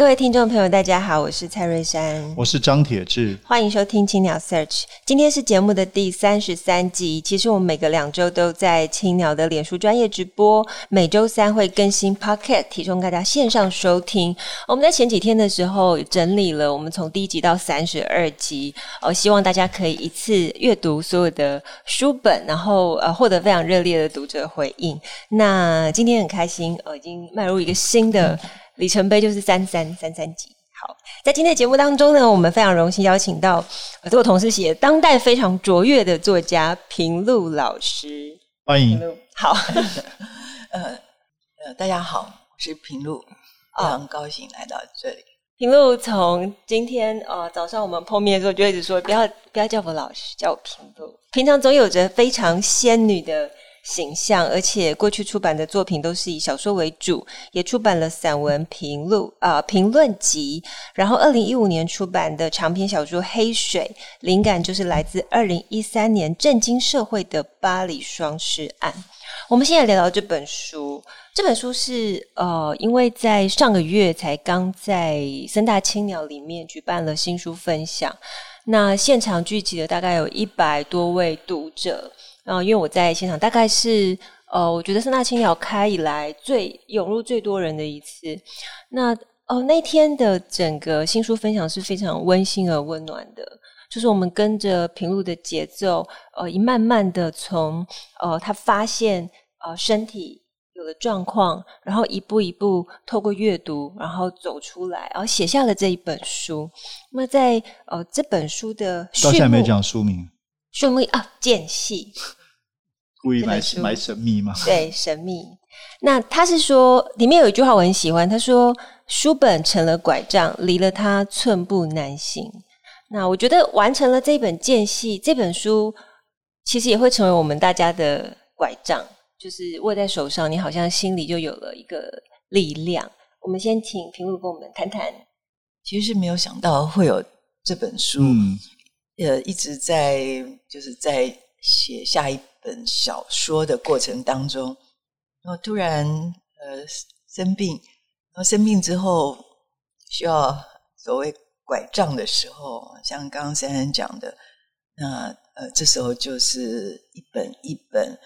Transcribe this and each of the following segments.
各位听众朋友，大家好，我是蔡瑞山，我是张铁志，欢迎收听青鸟 Search。今天是节目的第三十三集。其实我们每隔两周都在青鸟的脸书专业直播，每周三会更新 Podcast，提供大家线上收听。我们在前几天的时候整理了我们从第一集到三十二集，呃，希望大家可以一次阅读所有的书本，然后呃获得非常热烈的读者回应。那今天很开心，呃，已经迈入一个新的。里程碑就是三三三三集。好，在今天的节目当中呢，我们非常荣幸邀请到我的同事写当代非常卓越的作家平路老师。欢迎。好，呃呃，大家好，我是平路，非常高兴来到这里。平路从今天呃早上我们碰面的时候就一直说不要不要叫我老师，叫我平路。平常总有着非常仙女的。形象，而且过去出版的作品都是以小说为主，也出版了散文评论啊评论集。然后，二零一五年出版的长篇小说《黑水》，灵感就是来自二零一三年震惊社会的巴黎双尸案。我们现在聊到这本书，这本书是呃，因为在上个月才刚在森大青鸟里面举办了新书分享，那现场聚集了大概有一百多位读者。然后，因为我在现场，大概是呃，我觉得森大青鸟开以来最涌入最多人的一次。那哦，那天的整个新书分享是非常温馨而温暖的，就是我们跟着平路的节奏，呃，一慢慢的从呃他发现呃身体有了状况，然后一步一步透过阅读，然后走出来，然后写下了这一本书。那么在呃这本书的到现在没讲书名。书名啊，间隙，故意埋埋神秘吗？对，神秘。那他是说，里面有一句话我很喜欢，他说：“书本成了拐杖，离了它寸步难行。”那我觉得完成了这本间隙，这本书其实也会成为我们大家的拐杖，就是握在手上，你好像心里就有了一个力量。我们先请评委跟我们谈谈。其实是没有想到会有这本书。嗯呃，一直在就是在写下一本小说的过程当中，然后突然呃生病，然后生病之后需要所谓拐杖的时候，像刚刚珊珊讲的，那呃这时候就是一本一本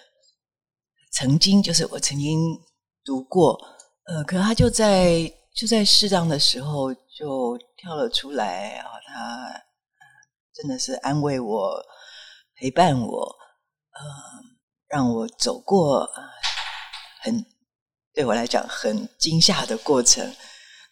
曾经就是我曾经读过，呃，可他就在就在适当的时候就跳了出来啊，他。真的是安慰我、陪伴我，呃，让我走过很对我来讲很惊吓的过程。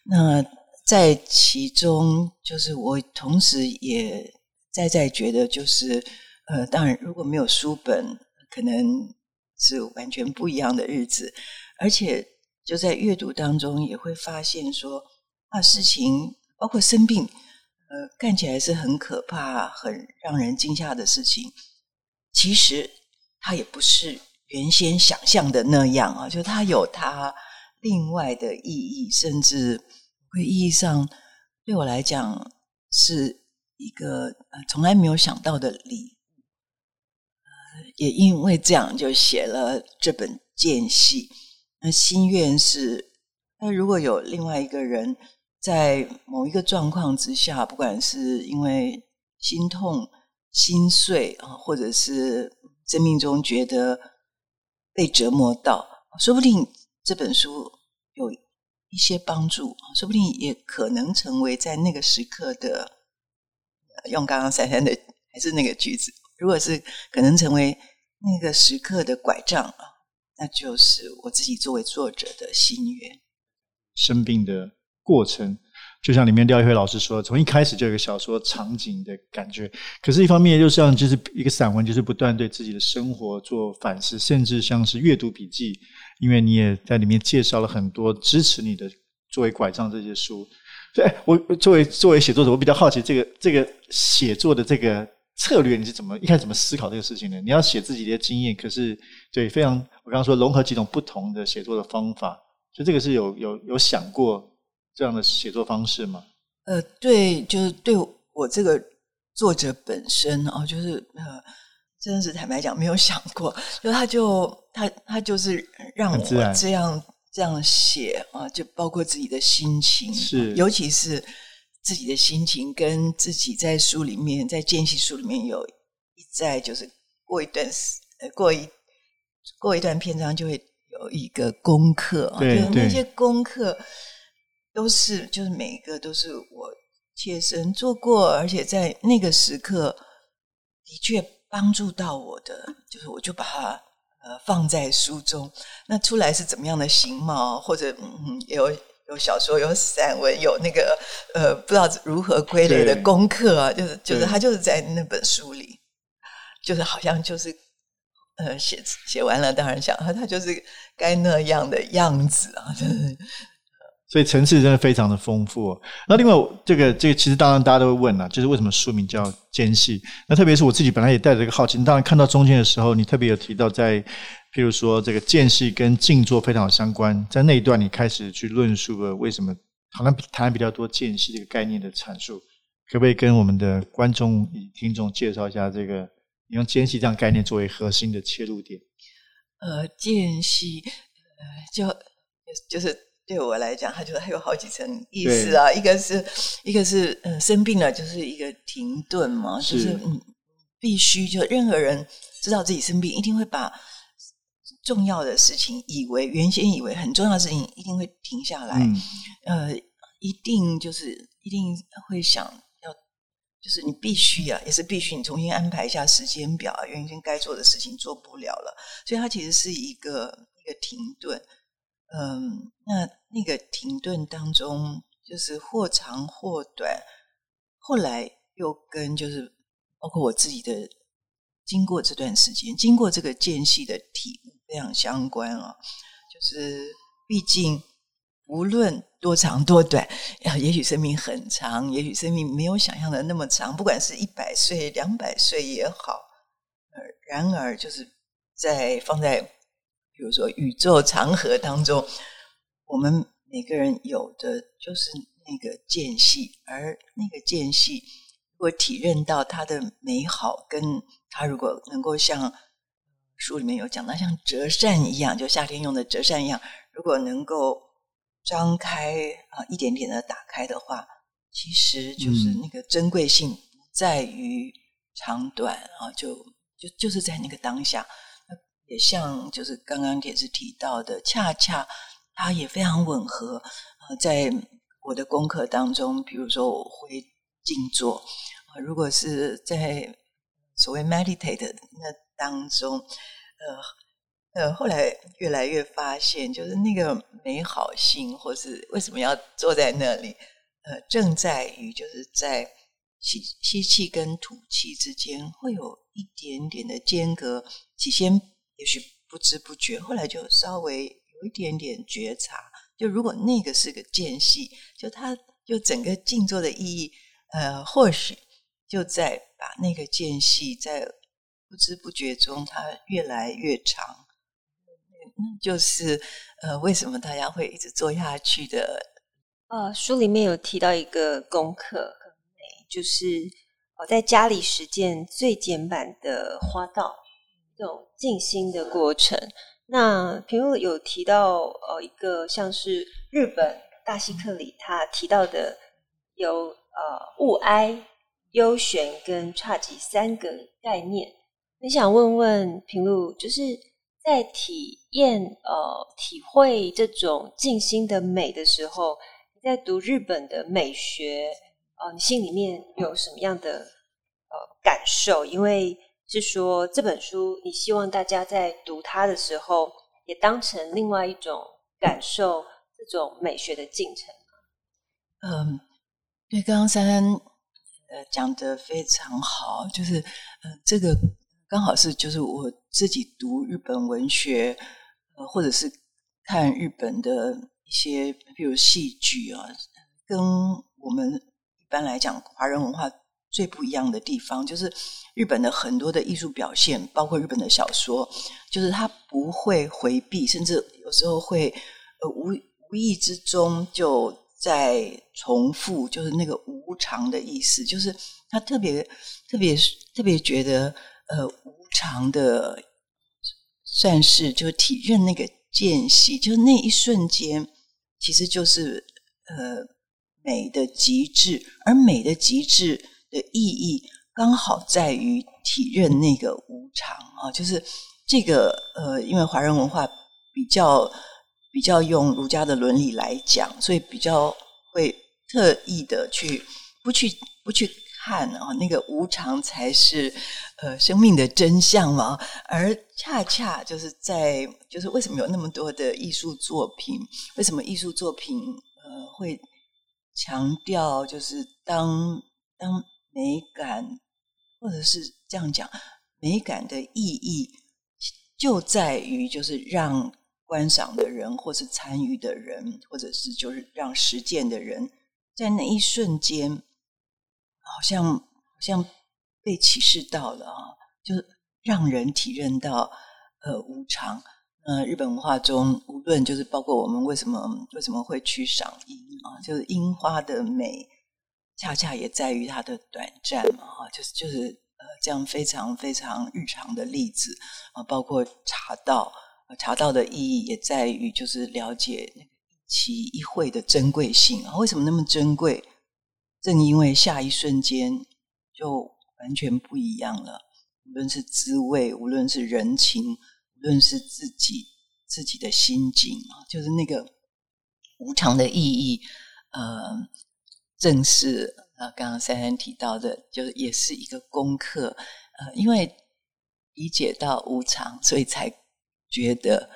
那在其中，就是我同时也在在觉得，就是呃，当然如果没有书本，可能是完全不一样的日子。而且就在阅读当中，也会发现说，啊，事情包括生病。呃，看起来是很可怕、很让人惊吓的事情，其实它也不是原先想象的那样啊，就它有它另外的意义，甚至会意义上对我来讲是一个从来没有想到的礼物。也因为这样，就写了这本间隙。那心愿是，那如果有另外一个人。在某一个状况之下，不管是因为心痛、心碎啊，或者是生命中觉得被折磨到，说不定这本书有一些帮助，说不定也可能成为在那个时刻的，用刚刚珊珊的还是那个句子，如果是可能成为那个时刻的拐杖啊，那就是我自己作为作者的心愿。生病的。过程就像里面廖一辉老师说，从一开始就有一个小说场景的感觉。可是，一方面又像就是一个散文，就是不断对自己的生活做反思，甚至像是阅读笔记。因为你也在里面介绍了很多支持你的作为拐杖这些书。对，我作为作为写作者，我比较好奇这个这个写作的这个策略，你是怎么一开始怎么思考这个事情的？你要写自己的经验，可是对非常我刚刚说融合几种不同的写作的方法，所以这个是有有有想过这样的写作方式吗？呃，对，就是对我这个作者本身哦，就是呃，真的是坦白讲没有想过，就他就他他就是让我这样。这样写啊，就包括自己的心情，是，尤其是自己的心情，跟自己在书里面，在间隙书里面有一再就是过一段时，过一过一段篇章就会有一个功课啊，对，就那些功课都是就是每一个都是我切身做过，而且在那个时刻的确帮助到我的，就是我就把它。呃，放在书中，那出来是怎么样的形貌？或者，嗯，有有小说，有散文，有那个呃，不知道如何归类的功课啊，就是就是他就是在那本书里，就是好像就是呃，写写完了，当然想他他就是该那样的样子啊，就是。所以层次真的非常的丰富哦。那另外，这个这个其实当然大家都会问了，就是为什么书名叫《间隙》？那特别是我自己本来也带着一个好奇，当然看到中间的时候，你特别有提到在，譬如说这个间隙跟静坐非常有相关，在那一段你开始去论述了为什么好像谈比较多间隙这个概念的阐述，可不可以跟我们的观众与听众介绍一下这个？你用间隙这样概念作为核心的切入点。呃，间隙，呃，就就是。对我来讲，他觉得还有好几层意思啊。一个是，一个是，嗯，生病了就是一个停顿嘛，是就是嗯，必须就任何人知道自己生病，一定会把重要的事情，以为原先以为很重要的事情，一定会停下来。嗯、呃，一定就是一定会想要，就是你必须啊，也是必须你重新安排一下时间表啊，原先该做的事情做不了了，所以它其实是一个一个停顿。嗯，那那个停顿当中，就是或长或短，后来又跟就是包括我自己的经过这段时间，经过这个间隙的体悟非常相关啊。就是毕竟无论多长多短，也许生命很长，也许生命没有想象的那么长，不管是一百岁、两百岁也好，然而就是在放在。比如说，宇宙长河当中，我们每个人有的就是那个间隙，而那个间隙，如果体认到它的美好，跟它如果能够像书里面有讲到，像折扇一样，就夏天用的折扇一样，如果能够张开啊，一点点的打开的话，其实就是那个珍贵性在于长短啊，就就就是在那个当下。也像就是刚刚也是提到的，恰恰它也非常吻合。呃，在我的功课当中，比如说我会静坐，呃，如果是在所谓 meditate 那当中，呃呃，后来越来越发现，就是那个美好性，或是为什么要坐在那里，呃，正在于就是在吸吸气跟吐气之间会有一点点的间隔，起先。也许不知不觉，后来就稍微有一点点觉察。就如果那个是个间隙，就它就整个静坐的意义，呃，或许就在把那个间隙在不知不觉中，它越来越长。就是呃，为什么大家会一直做下去的？呃，书里面有提到一个功课，很美，就是我在家里实践最简版的花道。这种静心的过程，那平路有提到呃一个像是日本大西克里他提到的有呃物哀、幽玄跟侘寂三个概念，很想问问平路，就是在体验呃体会这种静心的美的时候，你在读日本的美学，呃，你心里面有什么样的呃感受？因为是说这本书，你希望大家在读它的时候，也当成另外一种感受这种美学的进程。嗯，对，刚刚珊珊呃讲得非常好，就是呃这个刚好是就是我自己读日本文学，或者是看日本的一些，比如戏剧啊，跟我们一般来讲华人文化最不一样的地方，就是日本的很多的艺术表现，包括日本的小说，就是他不会回避，甚至有时候会呃无无意之中就在重复，就是那个无常的意思，就是他特别特别特别觉得呃无常的，算是就体认那个间隙，就是那一瞬间，其实就是呃美的极致，而美的极致。的意义刚好在于体认那个无常啊，就是这个呃，因为华人文化比较比较用儒家的伦理来讲，所以比较会特意的去不去不去看啊，那个无常才是呃生命的真相嘛。而恰恰就是在就是为什么有那么多的艺术作品？为什么艺术作品呃会强调就是当当。美感，或者是这样讲，美感的意义就在于，就是让观赏的人，或是参与的人，或者是就是让实践的人，在那一瞬间，好像好像被启示到了啊，就是让人体认到呃无常。呃，日本文化中，无论就是包括我们为什么为什么会去赏樱啊，就是樱花的美。恰恰也在于它的短暂嘛，哈，就是就是呃，这样非常非常日常的例子啊，包括茶道，茶道的意义也在于就是了解那个一期一会的珍贵性啊，为什么那么珍贵？正因为下一瞬间就完全不一样了，无论是滋味，无论是人情，无论是自己自己的心境啊，就是那个无常的意义，呃。正是呃，刚刚珊珊提到的，就是也是一个功课。呃，因为理解到无常，所以才觉得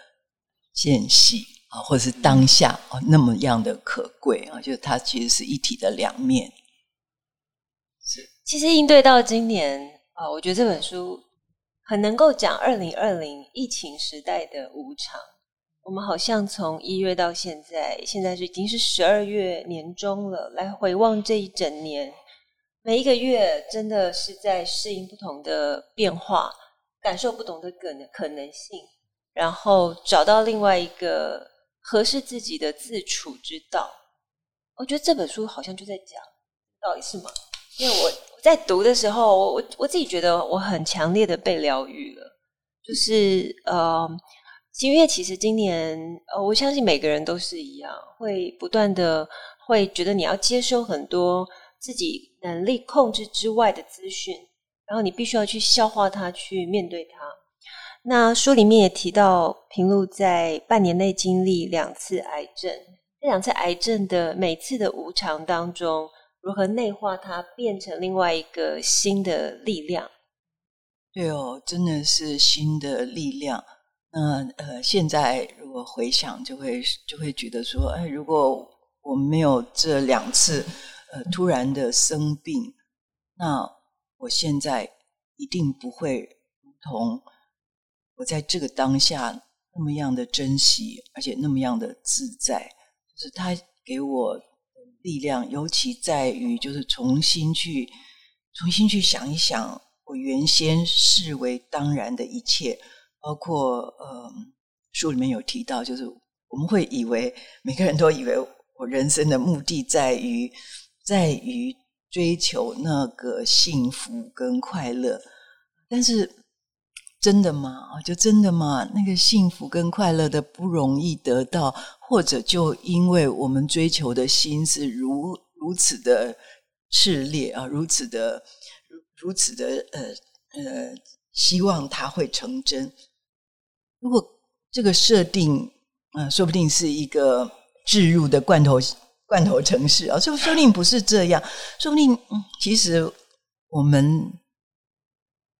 间隙啊，或者是当下啊，那么样的可贵啊，就是它其实是一体的两面。是，其实应对到今年啊，我觉得这本书很能够讲二零二零疫情时代的无常。我们好像从一月到现在，现在是已经是十二月年中了。来回望这一整年，每一个月真的是在适应不同的变化，感受不同的可能可能性，然后找到另外一个合适自己的自处之道。我觉得这本书好像就在讲，到底是吗？因为我在读的时候，我我我自己觉得我很强烈的被疗愈了，就是呃。因为其实今年，呃，我相信每个人都是一样，会不断的会觉得你要接收很多自己能力控制之外的资讯，然后你必须要去消化它，去面对它。那书里面也提到，平路在半年内经历两次癌症，这两次癌症的每次的无常当中，如何内化它，变成另外一个新的力量？对哦，真的是新的力量。那呃，现在如果回想，就会就会觉得说，哎，如果我没有这两次呃突然的生病，那我现在一定不会如同我在这个当下那么样的珍惜，而且那么样的自在。就是他给我力量，尤其在于就是重新去重新去想一想我原先视为当然的一切。包括呃，书里面有提到，就是我们会以为每个人都以为我人生的目的在于在于追求那个幸福跟快乐，但是真的吗？就真的吗？那个幸福跟快乐的不容易得到，或者就因为我们追求的心是如如此的炽烈啊，如此的如如此的呃呃，希望它会成真。如果这个设定，嗯、说不定是一个置入的罐头罐头城市啊，说说不定不是这样，说不定，嗯，其实我们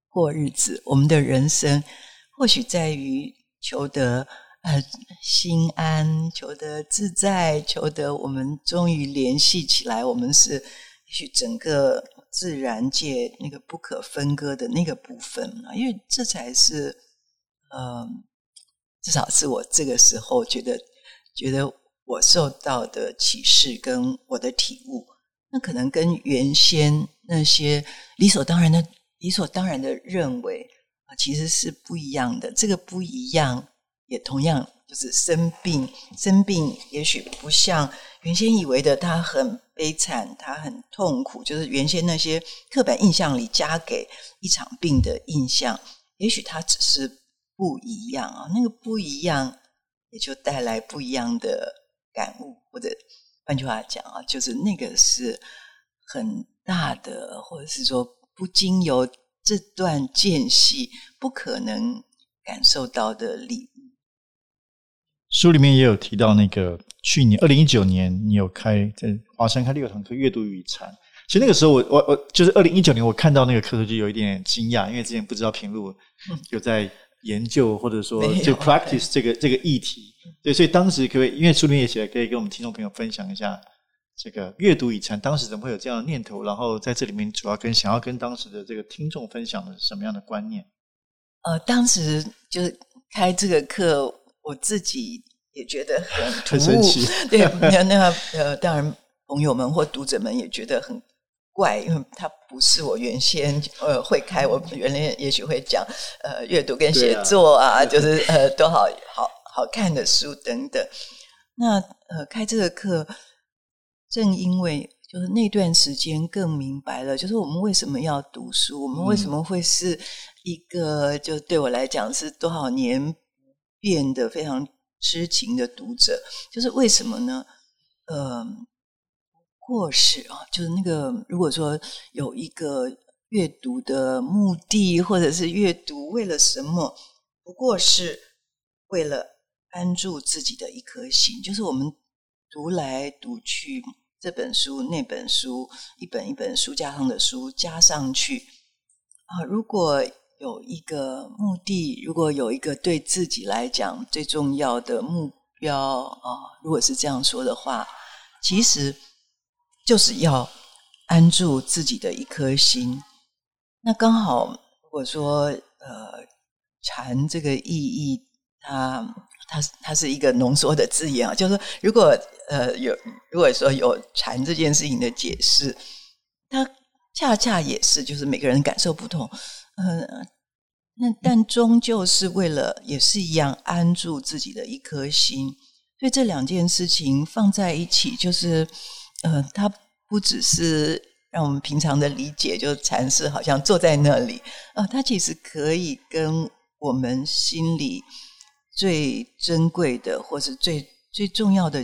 过日子，我们的人生，或许在于求得呃心安，求得自在，求得我们终于联系起来，我们是也许整个自然界那个不可分割的那个部分啊，因为这才是，嗯、至少是我这个时候觉得，觉得我受到的启示跟我的体悟，那可能跟原先那些理所当然的、理所当然的认为啊，其实是不一样的。这个不一样，也同样就是生病。生病也许不像原先以为的，他很悲惨，他很痛苦，就是原先那些刻板印象里加给一场病的印象，也许他只是不一样啊。那个不一样，也就带来不一样的。感悟，或者换句话讲啊，就是那个是很大的，或者是说不经由这段间隙不可能感受到的礼物。书里面也有提到，那个去年二零一九年，你有开在华山开六堂课，阅读与禅。其实那个时候我，我我就是二零一九年，我看到那个课程就有一点惊讶，因为之前不知道平路有在研究，或者说就 practice 这个这个议题。对，所以当时可以，因为书里面也写了，可以跟我们听众朋友分享一下这个阅读与禅，当时怎么会有这样的念头？然后在这里面主要跟想要跟当时的这个听众分享的是什么样的观念？呃，当时就是开这个课，我自己也觉得很 很神奇。对，那那呃，当然朋友们或读者们也觉得很怪，因为它不是我原先呃会开，我原来也许会讲呃阅读跟写作啊，啊就是呃多好好。好看的书等等，那呃，开这个课，正因为就是那段时间更明白了，就是我们为什么要读书，我们为什么会是一个就对我来讲是多少年变得非常痴情的读者，就是为什么呢？呃，或是啊，就是那个如果说有一个阅读的目的，或者是阅读为了什么，不过是为了。安住自己的一颗心，就是我们读来读去，这本书那本书，一本一本书架上的书加上去啊。如果有一个目的，如果有一个对自己来讲最重要的目标啊，如果是这样说的话，其实就是要安住自己的一颗心。那刚好，如果说呃，禅这个意义，它。它它是一个浓缩的字眼啊，就是说，如果呃有如果说有禅这件事情的解释，它恰恰也是就是每个人感受不同，嗯、那但终究是为了也是一样安住自己的一颗心，所以这两件事情放在一起，就是呃，它不只是让我们平常的理解，就是禅师好像坐在那里啊、呃，它其实可以跟我们心里。最珍贵的，或是最最重要的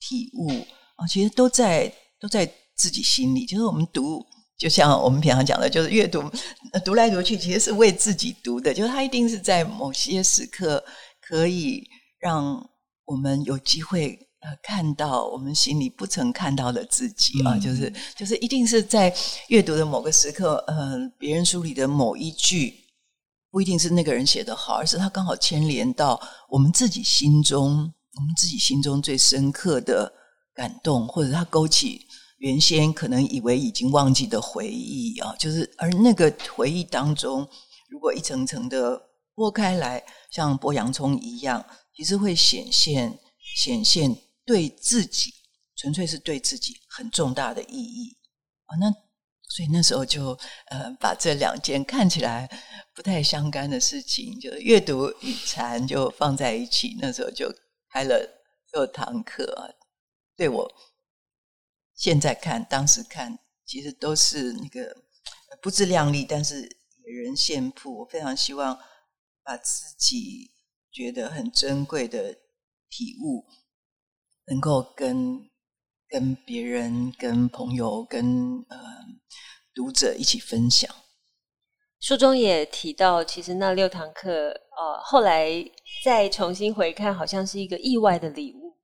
体悟啊，其实都在都在自己心里。就是我们读，就像我们平常讲的，就是阅读，读来读去，其实是为自己读的。就是它一定是在某些时刻，可以让我们有机会呃看到我们心里不曾看到的自己啊。就是就是一定是在阅读的某个时刻，呃，别人书里的某一句。不一定是那个人写的好，而是他刚好牵连到我们自己心中，我们自己心中最深刻的感动，或者他勾起原先可能以为已经忘记的回忆啊，就是而那个回忆当中，如果一层层的剥开来，像剥洋葱一样，其实会显现显现对自己，纯粹是对自己很重大的意义啊，那。所以那时候就呃把这两件看起来不太相干的事情，就阅读与禅就放在一起。那时候就开了六堂课，对我现在看，当时看，其实都是那个不自量力，但是引人羡慕。我非常希望把自己觉得很珍贵的体悟，能够跟。跟别人、跟朋友、跟呃读者一起分享。书中也提到，其实那六堂课，呃，后来再重新回看，好像是一个意外的礼物，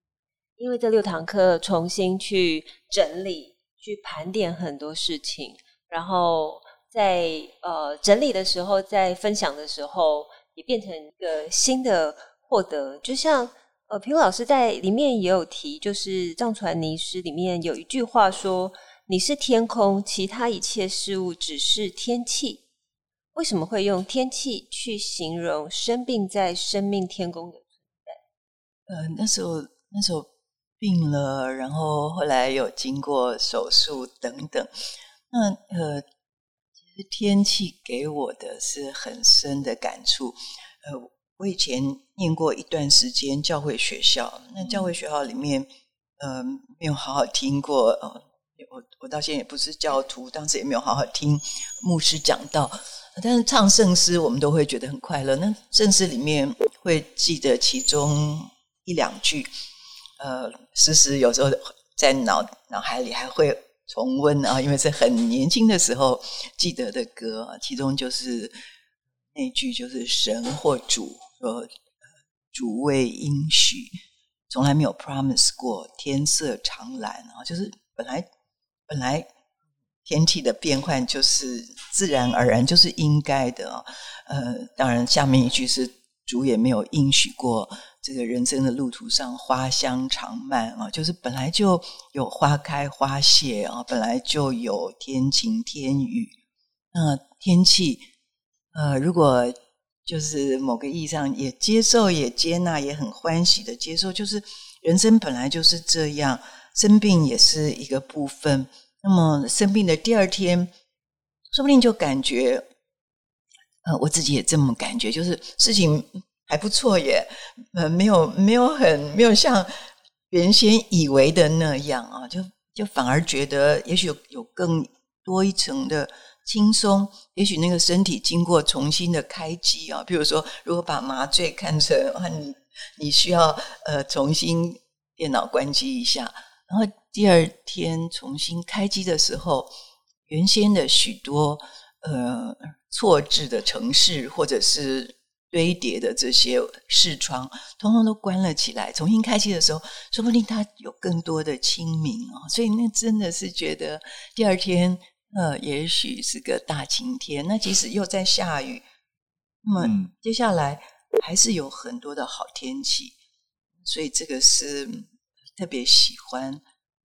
因为这六堂课重新去整理、去盘点很多事情，然后在呃整理的时候，在分享的时候，也变成一个新的获得，就像。呃，平老师在里面也有提，就是藏传尼诗里面有一句话说：“你是天空，其他一切事物只是天气。”为什么会用天气去形容生病在生命天宫的存在？呃，那时候那时候病了，然后后来有经过手术等等。那呃，其实天气给我的是很深的感触。呃，我以前念过一段时间教会学校，那教会学校里面，呃，没有好好听过。呃，我我到现在也不是教徒，当时也没有好好听牧师讲道。但是唱圣诗，我们都会觉得很快乐。那圣诗里面会记得其中一两句。呃，时时有时候在脑脑海里还会重温啊，因为是很年轻的时候记得的歌，其中就是那句就是神或主说，主未应许，从来没有 promise 过天色常蓝啊，就是本来本来天气的变换就是自然而然就是应该的啊，呃，当然下面一句是主也没有应许过。这个人生的路途上，花香长漫啊，就是本来就有花开花谢啊，本来就有天晴天雨。那天气，呃，如果就是某个意义上也接受、也接纳、也很欢喜的接受，就是人生本来就是这样，生病也是一个部分。那么生病的第二天，说不定就感觉，呃，我自己也这么感觉，就是事情。还不错耶，呃，没有没有很没有像原先以为的那样啊，就就反而觉得也许有有更多一层的轻松，也许那个身体经过重新的开机啊，比如说如果把麻醉看成啊，你你需要呃重新电脑关机一下，然后第二天重新开机的时候，原先的许多呃错置的城市或者是。堆叠的这些视窗，通通都关了起来。重新开机的时候，说不定它有更多的清明哦。所以那真的是觉得第二天，呃，也许是个大晴天。那即使又在下雨，那么接下来还是有很多的好天气。所以这个是特别喜欢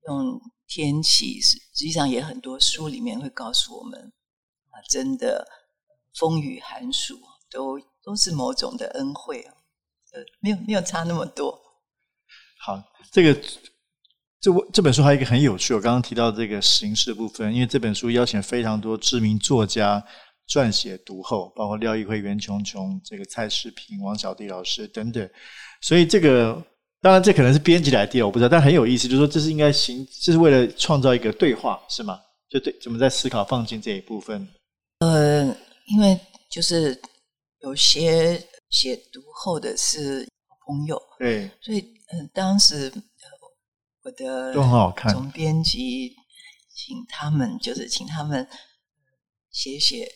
用天气，实际上也很多书里面会告诉我们啊，真的风雨寒暑都。都是某种的恩惠啊，呃，没有没有差那么多。好，这个这这本书还有一个很有趣，我刚刚提到这个形式的部分，因为这本书邀请非常多知名作家撰写读后，包括廖一辉、袁琼琼、这个蔡世平、王小弟老师等等，所以这个当然这可能是编辑来的，我不知道，但很有意思，就是说这是应该行，这是为了创造一个对话，是吗？就对，怎么在思考放进这一部分？呃，因为就是。有些写读后的是朋友，对，所以嗯、呃，当时我的都很好看。总编辑请他们，就是请他们写写。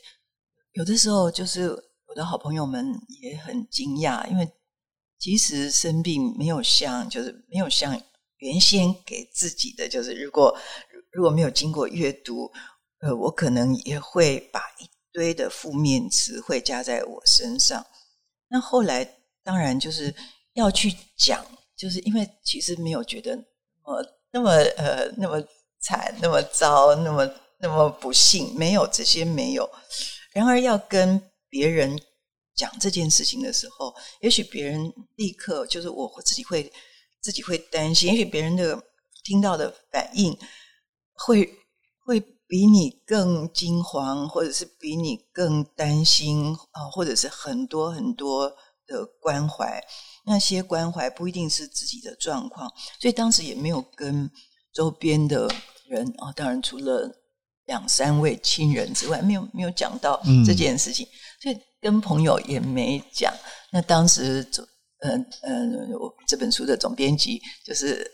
有的时候，就是我的好朋友们也很惊讶，因为即使生病，没有像就是没有像原先给自己的，就是如果如果没有经过阅读，呃，我可能也会把一。堆的负面词汇加在我身上，那后来当然就是要去讲，就是因为其实没有觉得呃那么呃那么惨那么糟那么那么不幸，没有这些没有。然而要跟别人讲这件事情的时候，也许别人立刻就是我我自己会自己会担心，也许别人的听到的反应会会。比你更惊慌，或者是比你更担心啊，或者是很多很多的关怀，那些关怀不一定是自己的状况，所以当时也没有跟周边的人啊，当然除了两三位亲人之外，没有没有讲到这件事情，嗯、所以跟朋友也没讲。那当时总嗯嗯，我这本书的总编辑就是。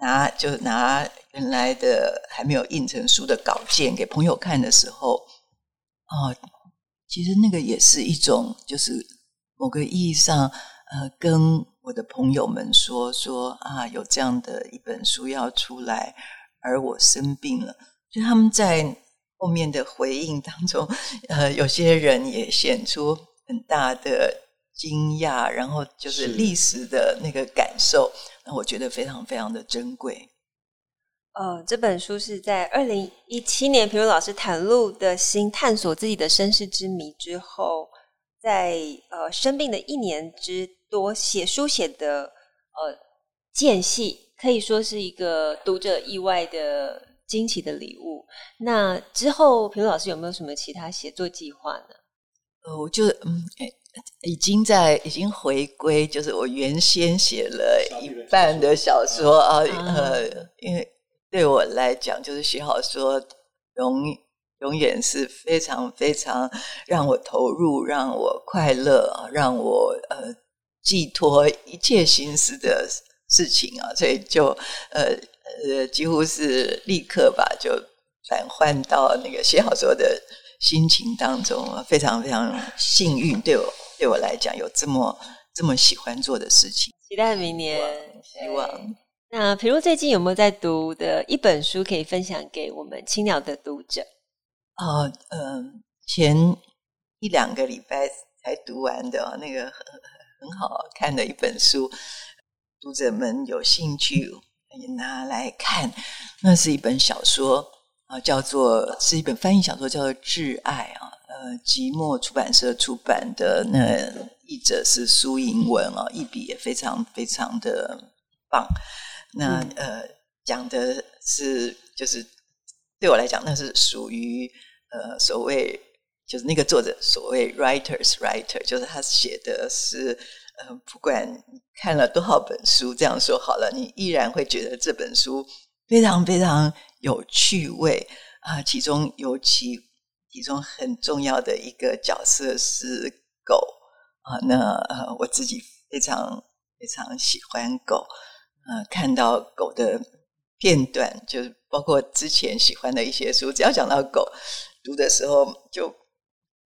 拿就拿原来的还没有印成书的稿件给朋友看的时候，哦，其实那个也是一种，就是某个意义上，呃，跟我的朋友们说说啊，有这样的一本书要出来，而我生病了，就他们在后面的回应当中，呃，有些人也显出很大的惊讶，然后就是历史的那个感受。那我觉得非常非常的珍贵。呃，这本书是在二零一七年，平如老师袒露的心，探索自己的身世之谜之后，在呃生病的一年之多，写书写的呃间隙，可以说是一个读者意外的惊奇的礼物。那之后，平路老师有没有什么其他写作计划呢？呃，我就嗯，已经在已经回归，就是我原先写了一半的小说啊，呃，因为对我来讲，就是写好说永永远是非常非常让我投入、让我快乐、让我呃寄托一切心思的事情啊，所以就呃呃，几乎是立刻吧，就转换到那个写小说的。心情当中非常非常幸运，对我对我来讲有这么这么喜欢做的事情。期待明年，希望。那平如最近有没有在读的一本书可以分享给我们青鸟的读者？哦，嗯、呃，前一两个礼拜才读完的那个很很好看的一本书，读者们有兴趣也拿来看。那是一本小说。啊，叫做是一本翻译小说，叫做《挚爱》啊，呃，即墨出版社出版的，那译者是苏银文啊，译笔也非常非常的棒。那、嗯、呃，讲的是就是对我来讲，那是属于呃所谓就是那个作者所谓 writers writer，就是他写的是呃，不管看了多少本书，这样说好了，你依然会觉得这本书。非常非常有趣味啊！其中尤其其中很重要的一个角色是狗啊。那呃，我自己非常非常喜欢狗。呃，看到狗的片段，就是包括之前喜欢的一些书，只要讲到狗，读的时候就，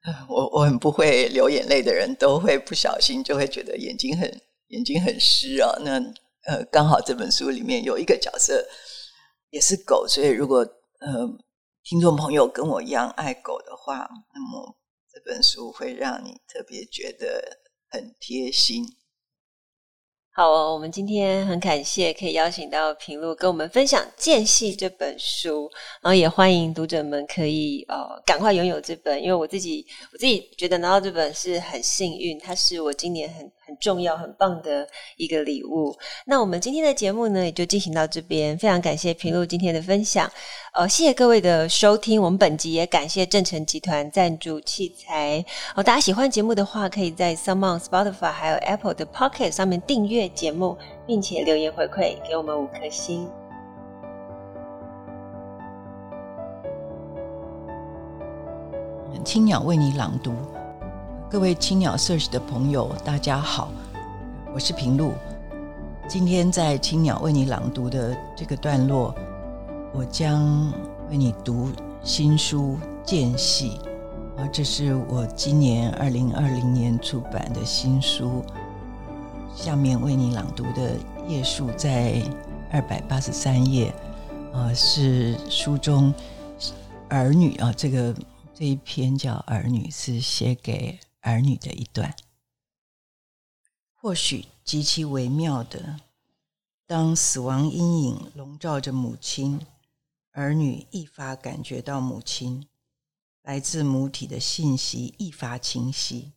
我我很不会流眼泪的人，都会不小心就会觉得眼睛很眼睛很湿啊。那呃，刚好这本书里面有一个角色。也是狗，所以如果呃听众朋友跟我一样爱狗的话，那么这本书会让你特别觉得很贴心。好哦，我们今天很感谢可以邀请到平路跟我们分享《间隙》这本书，然后也欢迎读者们可以呃赶快拥有这本，因为我自己我自己觉得拿到这本是很幸运，它是我今年很。很重要、很棒的一个礼物。那我们今天的节目呢，也就进行到这边。非常感谢平路今天的分享，呃，谢谢各位的收听。我们本集也感谢正成集团赞助器材。哦，大家喜欢节目的话，可以在 SoundOn Spotify 还有 Apple 的 Pocket 上面订阅节目，并且留言回馈给我们五颗星。青鸟为你朗读。各位青鸟 Search 的朋友，大家好，我是平路。今天在青鸟为你朗读的这个段落，我将为你读新书《间隙》啊，这是我今年二零二零年出版的新书。下面为你朗读的页数在二百八十三页啊，是书中儿女啊，这个这一篇叫《儿女》，是写给。儿女的一段，或许极其微妙的，当死亡阴影笼罩着母亲，儿女一发感觉到母亲来自母体的信息一发清晰，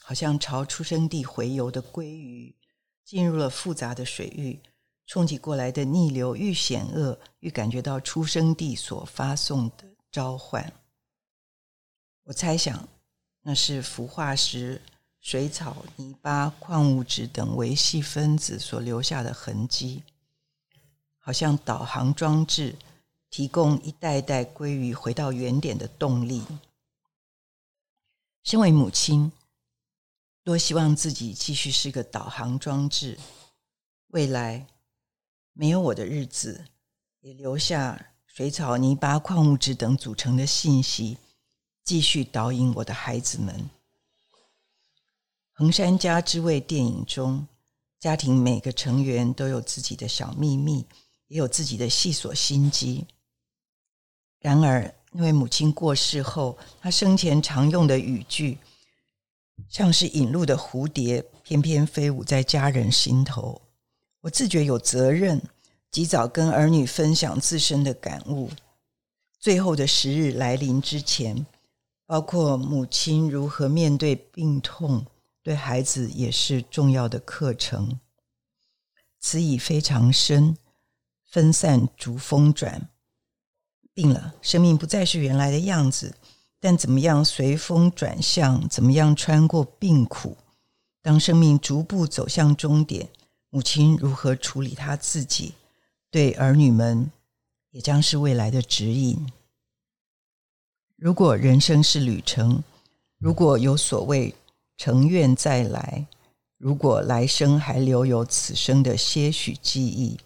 好像朝出生地回游的鲑鱼进入了复杂的水域，冲击过来的逆流愈险恶，愈感觉到出生地所发送的召唤。我猜想。那是孵化时水草、泥巴、矿物质等微细分子所留下的痕迹，好像导航装置提供一代代鲑鱼回到原点的动力。身为母亲，多希望自己继续是个导航装置，未来没有我的日子，也留下水草、泥巴、矿物质等组成的信息。继续导引我的孩子们。横山家之味电影中，家庭每个成员都有自己的小秘密，也有自己的细琐心机。然而，那位母亲过世后，她生前常用的语句，像是引路的蝴蝶，翩翩飞舞在家人心头。我自觉有责任，及早跟儿女分享自身的感悟。最后的时日来临之前。包括母亲如何面对病痛，对孩子也是重要的课程。此已非常深，分散逐风转。病了，生命不再是原来的样子，但怎么样随风转向，怎么样穿过病苦？当生命逐步走向终点，母亲如何处理她自己？对儿女们，也将是未来的指引。如果人生是旅程，如果有所谓成愿再来，如果来生还留有此生的些许记忆，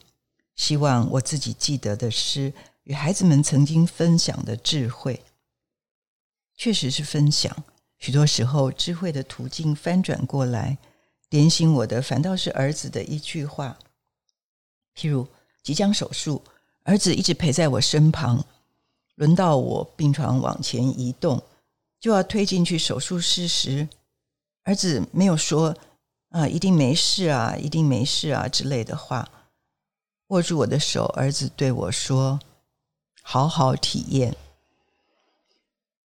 希望我自己记得的是。与孩子们曾经分享的智慧，确实是分享。许多时候，智慧的途径翻转过来，点醒我的反倒是儿子的一句话。譬如即将手术，儿子一直陪在我身旁，轮到我病床往前移动，就要推进去手术室时，儿子没有说“啊，一定没事啊，一定没事啊”之类的话，握住我的手，儿子对我说。好好体验。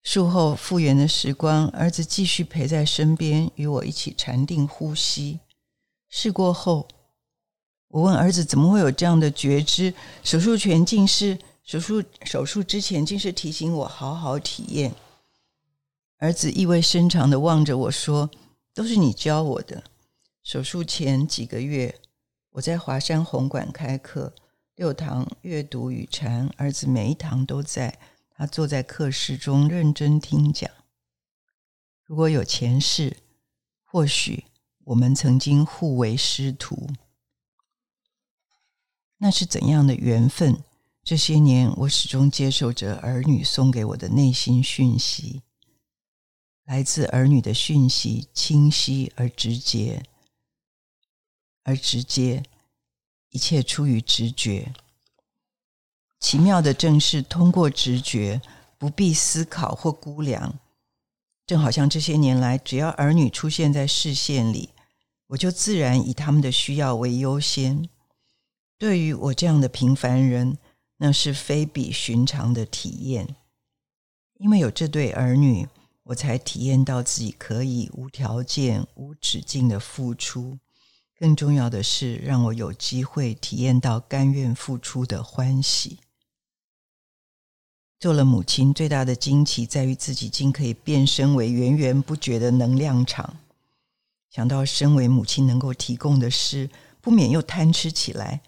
术后复原的时光，儿子继续陪在身边，与我一起禅定呼吸。事过后，我问儿子怎么会有这样的觉知？手术前竟是手术手术之前竟是提醒我好好体验。儿子意味深长的望着我说：“都是你教我的。”手术前几个月，我在华山红馆开课。六堂阅读与禅，儿子每一堂都在。他坐在课室中认真听讲。如果有前世，或许我们曾经互为师徒。那是怎样的缘分？这些年，我始终接受着儿女送给我的内心讯息。来自儿女的讯息，清晰而直接，而直接。一切出于直觉，奇妙的正是通过直觉，不必思考或估量。正好像这些年来，只要儿女出现在视线里，我就自然以他们的需要为优先。对于我这样的平凡人，那是非比寻常的体验。因为有这对儿女，我才体验到自己可以无条件、无止境的付出。更重要的是，让我有机会体验到甘愿付出的欢喜。做了母亲，最大的惊奇在于自己竟可以变身为源源不绝的能量场。想到身为母亲能够提供的事，不免又贪吃起来。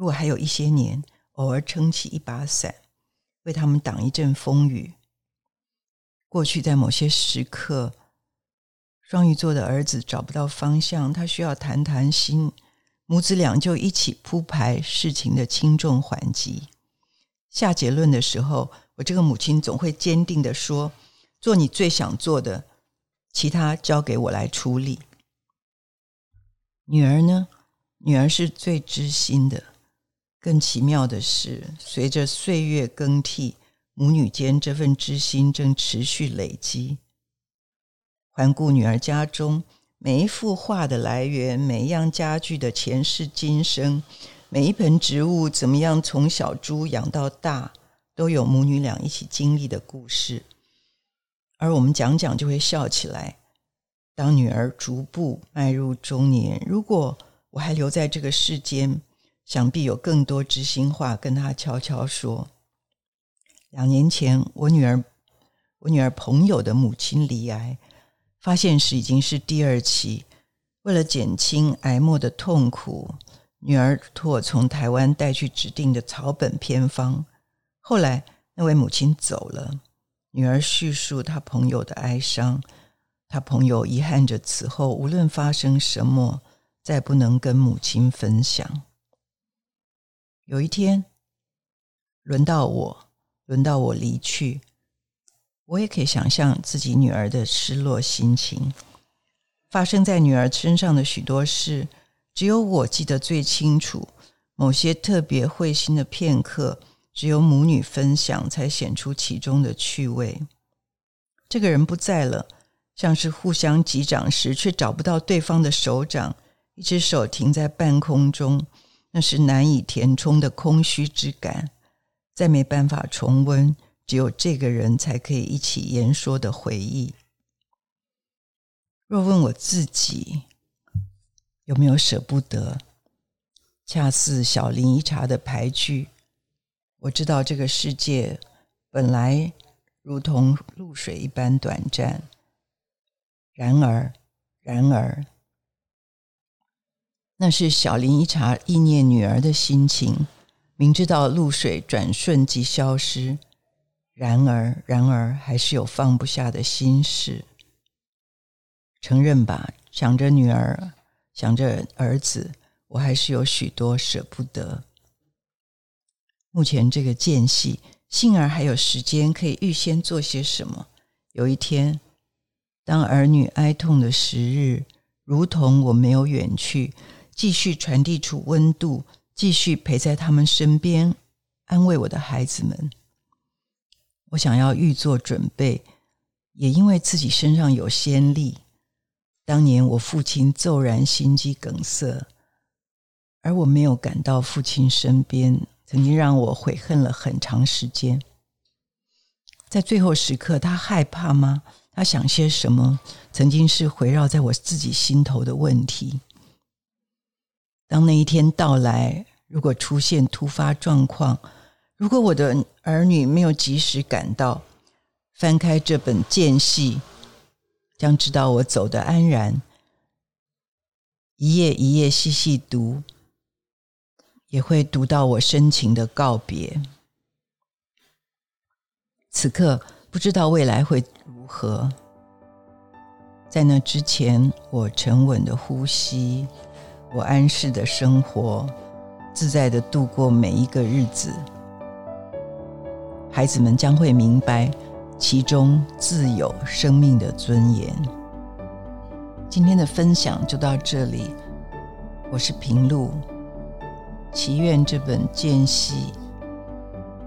如果还有一些年，偶尔撑起一把伞，为他们挡一阵风雨。过去在某些时刻。双鱼座的儿子找不到方向，他需要谈谈心，母子俩就一起铺排事情的轻重缓急。下结论的时候，我这个母亲总会坚定地说：“做你最想做的，其他交给我来处理。”女儿呢？女儿是最知心的。更奇妙的是，随着岁月更替，母女间这份知心正持续累积。环顾女儿家中每一幅画的来源，每一样家具的前世今生，每一盆植物怎么样从小猪养到大，都有母女俩一起经历的故事。而我们讲讲就会笑起来。当女儿逐步迈入中年，如果我还留在这个世间，想必有更多知心话跟她悄悄说。两年前，我女儿，我女儿朋友的母亲罹癌。发现时已经是第二期，为了减轻癌末的痛苦，女儿托我从台湾带去指定的草本偏方。后来那位母亲走了，女儿叙述她朋友的哀伤，她朋友遗憾着此后无论发生什么，再不能跟母亲分享。有一天，轮到我，轮到我离去。我也可以想象自己女儿的失落心情，发生在女儿身上的许多事，只有我记得最清楚。某些特别会心的片刻，只有母女分享，才显出其中的趣味。这个人不在了，像是互相击掌时却找不到对方的手掌，一只手停在半空中，那是难以填充的空虚之感，再没办法重温。只有这个人才可以一起言说的回忆。若问我自己有没有舍不得，恰似小林一茶的俳句。我知道这个世界本来如同露水一般短暂，然而，然而，那是小林一茶忆念女儿的心情。明知道露水转瞬即消失，然而，然而，还是有放不下的心事。承认吧，想着女儿，想着儿子，我还是有许多舍不得。目前这个间隙，幸而还有时间可以预先做些什么。有一天，当儿女哀痛的时日，如同我没有远去，继续传递出温度，继续陪在他们身边，安慰我的孩子们。我想要预做准备，也因为自己身上有先例。当年我父亲骤然心肌梗塞，而我没有赶到父亲身边。曾经让我悔恨了很长时间，在最后时刻，他害怕吗？他想些什么？曾经是围绕在我自己心头的问题。当那一天到来，如果出现突发状况，如果我的儿女没有及时赶到，翻开这本间隙，将知道我走得安然，一页一页细细读。也会读到我深情的告别。此刻不知道未来会如何，在那之前，我沉稳的呼吸，我安适的生活，自在的度过每一个日子。孩子们将会明白，其中自有生命的尊严。今天的分享就到这里，我是平路。祈愿这本间隙，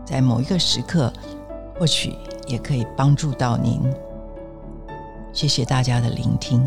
在某一个时刻，或许也可以帮助到您。谢谢大家的聆听。